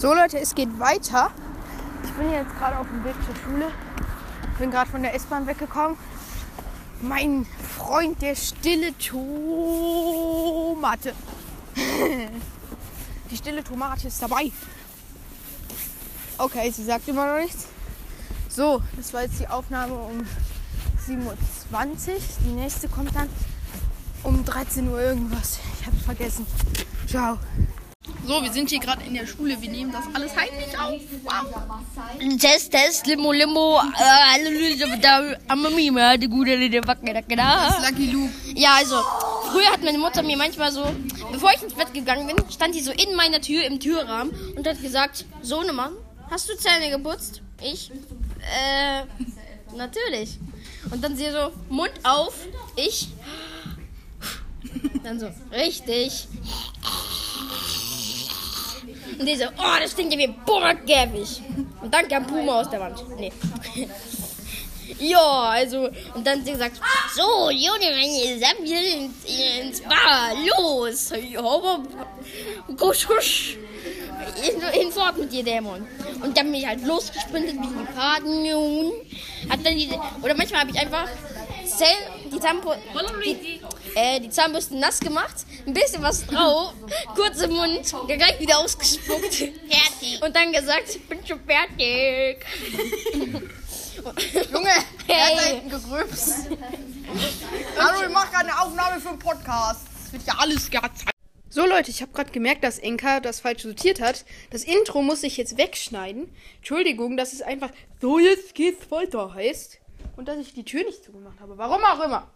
So Leute, es geht weiter. Ich bin jetzt gerade auf dem Weg zur Schule. Bin gerade von der S-Bahn weggekommen. Mein Freund, der stille Tomate. Die stille Tomate ist dabei. Okay, sie sagt immer noch nichts. So, das war jetzt die Aufnahme um 7.20 Uhr. Die nächste kommt dann um 13 Uhr irgendwas. Ich hab's vergessen. Ciao. So, wir sind hier gerade in der Schule. Wir nehmen das alles heimlich auf. Wow. Test, Test, Limo, Limo, äh, die gute Lille Wacke, da, Lucky Luke. Ja, also, früher hat meine Mutter mir manchmal so, bevor ich ins Bett gegangen bin, stand die so in meiner Tür, im Türrahmen und hat gesagt, Sohnemann, hast du Zähne geputzt? Ich, äh, natürlich. Und dann sie so, Mund auf, ich, dann so, richtig. Und die so, oh, das stinkt ja wie Burgkäfig. Und dann kam Puma aus der Wand. Nee. Ja, also, und dann hat sie gesagt, so, Junge, ihr Sammel ins, ins Bar, los. Ja, Gusch, husch. Hinfort mit dir, Dämon. Und dann bin ich halt losgesprintet wie ein Paden, Hat dann die, oder manchmal habe ich einfach die Tampo, die, äh, die Zahnbürste nass gemacht, ein bisschen was drauf, kurz im Mund, gleich wieder ausgespuckt. Fertig. Und dann gesagt, ich bin schon fertig. Junge, er hat da Hey. hinten gegrübst. Hallo, ich mache gerade eine Aufnahme für einen Podcast. Das wird ja alles gezeigt. So Leute, ich habe gerade gemerkt, dass Enka das falsch sortiert hat. Das Intro muss ich jetzt wegschneiden. Entschuldigung, dass es einfach so jetzt geht's weiter heißt. Und dass ich die Tür nicht zugemacht habe. Warum auch immer.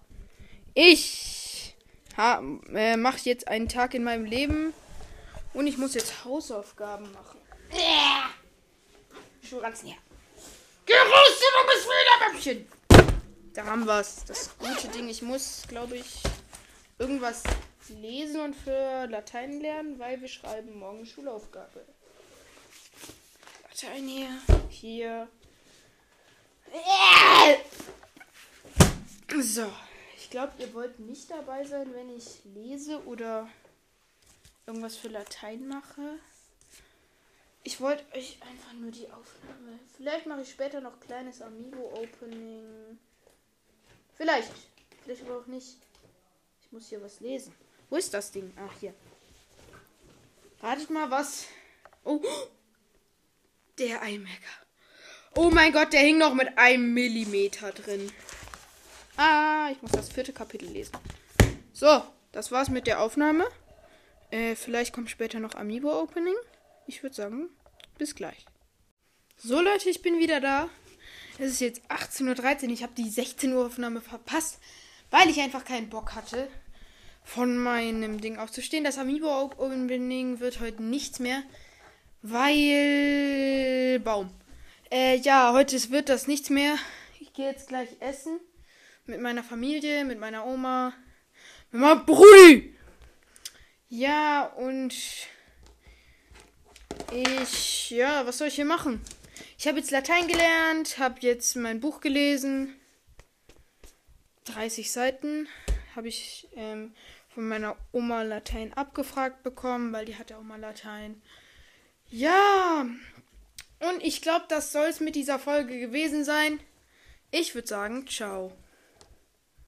Ich äh, mache jetzt einen Tag in meinem Leben und ich muss jetzt Hausaufgaben machen. Schon ganz näher. Raus, du bist wieder Mäppchen. Da haben wir's. Das gute Ding. Ich muss, glaube ich, irgendwas lesen und für Latein lernen, weil wir schreiben morgen Schulaufgabe. Latein hier. Hier. So. Ich glaube, ihr wollt nicht dabei sein, wenn ich lese oder irgendwas für Latein mache. Ich wollte euch einfach nur die Aufnahme. Vielleicht mache ich später noch kleines Amigo-Opening. Vielleicht. Vielleicht aber auch nicht. Ich muss hier was lesen. Wo ist das Ding? Ach, hier. Ratet mal was. Oh. Der iMaker. Oh mein Gott, der hing noch mit einem Millimeter drin. Ah, ich muss das vierte Kapitel lesen. So, das war's mit der Aufnahme. Äh, vielleicht kommt später noch Amiibo-Opening. Ich würde sagen, bis gleich. So Leute, ich bin wieder da. Es ist jetzt 18.13 Uhr. Ich habe die 16 Uhr Aufnahme verpasst, weil ich einfach keinen Bock hatte, von meinem Ding aufzustehen. Das Amiibo-Opening wird heute nichts mehr, weil... Baum. Äh, ja, heute wird das nichts mehr. Ich gehe jetzt gleich essen. Mit meiner Familie, mit meiner Oma, mit meinem Brudi. Ja, und ich, ja, was soll ich hier machen? Ich habe jetzt Latein gelernt, habe jetzt mein Buch gelesen. 30 Seiten habe ich ähm, von meiner Oma Latein abgefragt bekommen, weil die hatte auch mal Latein. Ja, und ich glaube, das soll es mit dieser Folge gewesen sein. Ich würde sagen, ciao.